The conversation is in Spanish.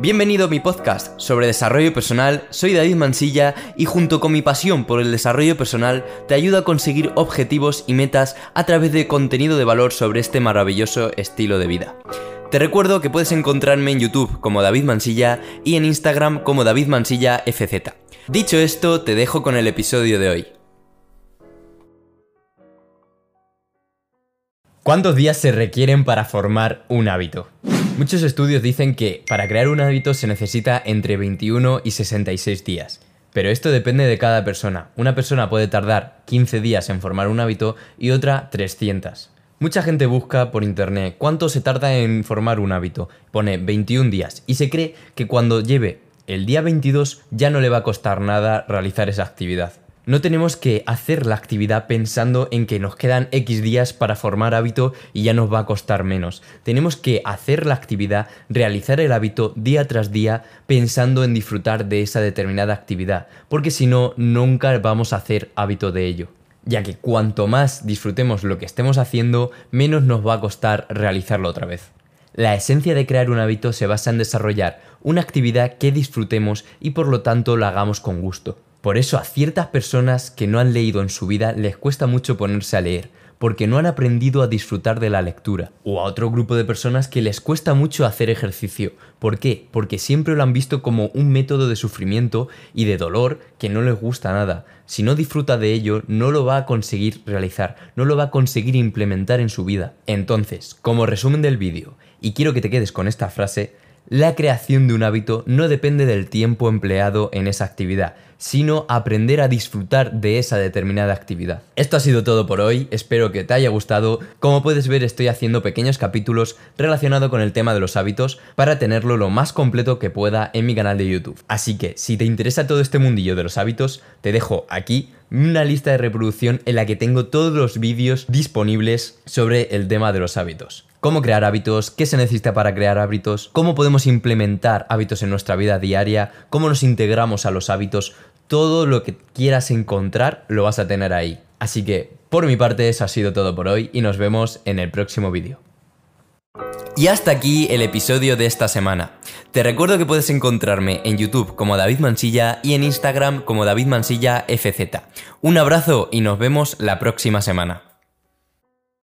Bienvenido a mi podcast sobre desarrollo personal, soy David Mansilla y junto con mi pasión por el desarrollo personal te ayudo a conseguir objetivos y metas a través de contenido de valor sobre este maravilloso estilo de vida. Te recuerdo que puedes encontrarme en YouTube como David Mansilla y en Instagram como David Mansilla FZ. Dicho esto, te dejo con el episodio de hoy. ¿Cuántos días se requieren para formar un hábito? Muchos estudios dicen que para crear un hábito se necesita entre 21 y 66 días. Pero esto depende de cada persona. Una persona puede tardar 15 días en formar un hábito y otra 300. Mucha gente busca por internet cuánto se tarda en formar un hábito. Pone 21 días y se cree que cuando lleve el día 22 ya no le va a costar nada realizar esa actividad. No tenemos que hacer la actividad pensando en que nos quedan X días para formar hábito y ya nos va a costar menos. Tenemos que hacer la actividad, realizar el hábito día tras día pensando en disfrutar de esa determinada actividad, porque si no, nunca vamos a hacer hábito de ello ya que cuanto más disfrutemos lo que estemos haciendo, menos nos va a costar realizarlo otra vez. La esencia de crear un hábito se basa en desarrollar una actividad que disfrutemos y por lo tanto la hagamos con gusto. Por eso a ciertas personas que no han leído en su vida les cuesta mucho ponerse a leer, porque no han aprendido a disfrutar de la lectura. O a otro grupo de personas que les cuesta mucho hacer ejercicio. ¿Por qué? Porque siempre lo han visto como un método de sufrimiento y de dolor que no les gusta nada. Si no disfruta de ello, no lo va a conseguir realizar, no lo va a conseguir implementar en su vida. Entonces, como resumen del vídeo, y quiero que te quedes con esta frase, la creación de un hábito no depende del tiempo empleado en esa actividad, sino aprender a disfrutar de esa determinada actividad. Esto ha sido todo por hoy, espero que te haya gustado. Como puedes ver estoy haciendo pequeños capítulos relacionados con el tema de los hábitos para tenerlo lo más completo que pueda en mi canal de YouTube. Así que si te interesa todo este mundillo de los hábitos, te dejo aquí una lista de reproducción en la que tengo todos los vídeos disponibles sobre el tema de los hábitos cómo crear hábitos, qué se necesita para crear hábitos, cómo podemos implementar hábitos en nuestra vida diaria, cómo nos integramos a los hábitos, todo lo que quieras encontrar lo vas a tener ahí. Así que, por mi parte, eso ha sido todo por hoy y nos vemos en el próximo vídeo. Y hasta aquí el episodio de esta semana. Te recuerdo que puedes encontrarme en YouTube como David Mansilla y en Instagram como David Mansilla FZ. Un abrazo y nos vemos la próxima semana.